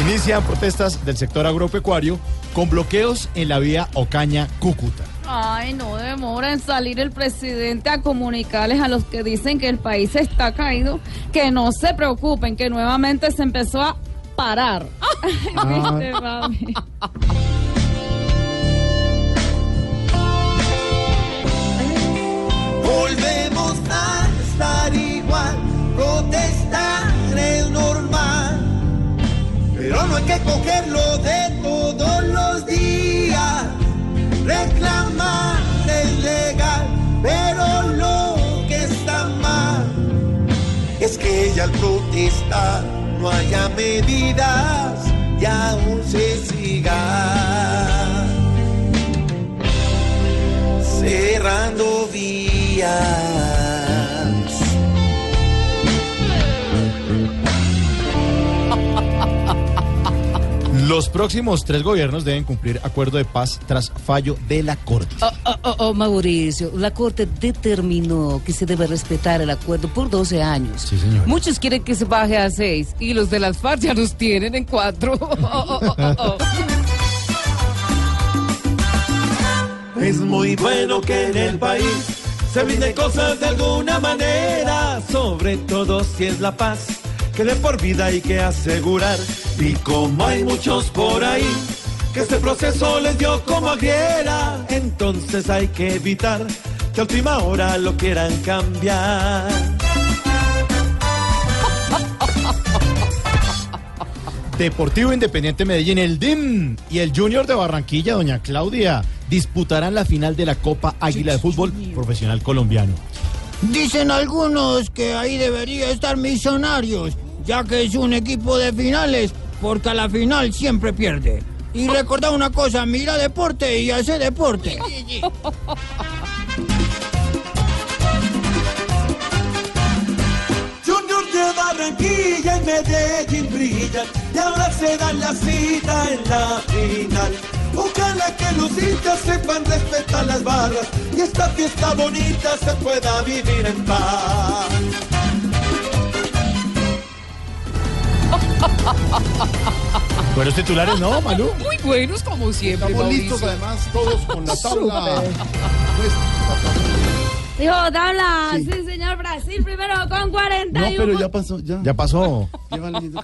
Inician protestas del sector agropecuario con bloqueos en la vía Ocaña-Cúcuta. Ay, no demora en salir el presidente a comunicarles a los que dicen que el país está caído, que no se preocupen, que nuevamente se empezó a parar. Ay, viste, que cogerlo de todos los días. Reclamar es legal, pero lo que está mal es que ya al protestar no haya medidas y aún se siga cerrando vías. Los próximos tres gobiernos deben cumplir acuerdo de paz tras fallo de la Corte. Oh, oh, oh, oh, Mauricio, la Corte determinó que se debe respetar el acuerdo por 12 años. Sí, señora. Muchos quieren que se baje a 6 y los de las FARC ya los tienen en 4. Es muy bueno que en el país se brinden cosas de alguna manera, sobre todo si es la paz, que de por vida hay que asegurar. Y como hay muchos por ahí, que este proceso les dio como agriera, entonces hay que evitar que a última hora lo quieran cambiar. Deportivo Independiente Medellín, el DIM y el Junior de Barranquilla, doña Claudia, disputarán la final de la Copa Águila de Fútbol Profesional Colombiano. Dicen algunos que ahí debería estar Millonarios, ya que es un equipo de finales, porque a la final siempre pierde. Y recordad una cosa, mira deporte y hace deporte. Junior de Barranquilla y Medellín brillan y ahora se dan la cita en la final. Ojalá que los hinchas sepan respetar las barras y esta fiesta bonita se pueda vivir en paz. Buenos titulares, ¿no, Malú? Muy buenos como siempre, Estamos Mauricio. listos además todos con la tabla. Dijo, tabla, sí. señor, Brasil primero con No, 41. pero ya pasó, ya. Ya pasó.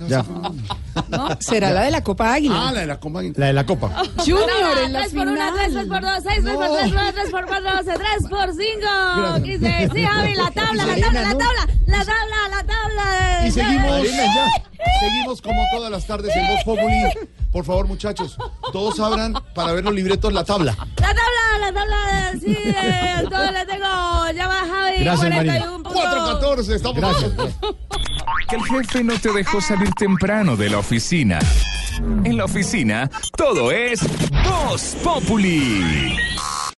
Ya. año. Será la de la Copa Águila. Ah, la de la Copa. La de la Copa. Junior Tabla, en la 3 por 1, 3, 3 por 2, 6, 3 por 3, 9, 3 por 4, 12, 3 por 5. 15. Sí, Javi, la tabla, la tabla, la tabla, la tabla, la tabla. Y seguimos, ya. seguimos como todas las tardes en Voz Populi. Por favor, muchachos, todos abran para ver los libretos la tabla. La tabla, la tabla, sí, eh, todo le tengo. Gracias, 41 puntos. 4-14, estamos. Gracias. Que el jefe no te dejó salir temprano de la oficina. En la oficina, todo es Voz Populi.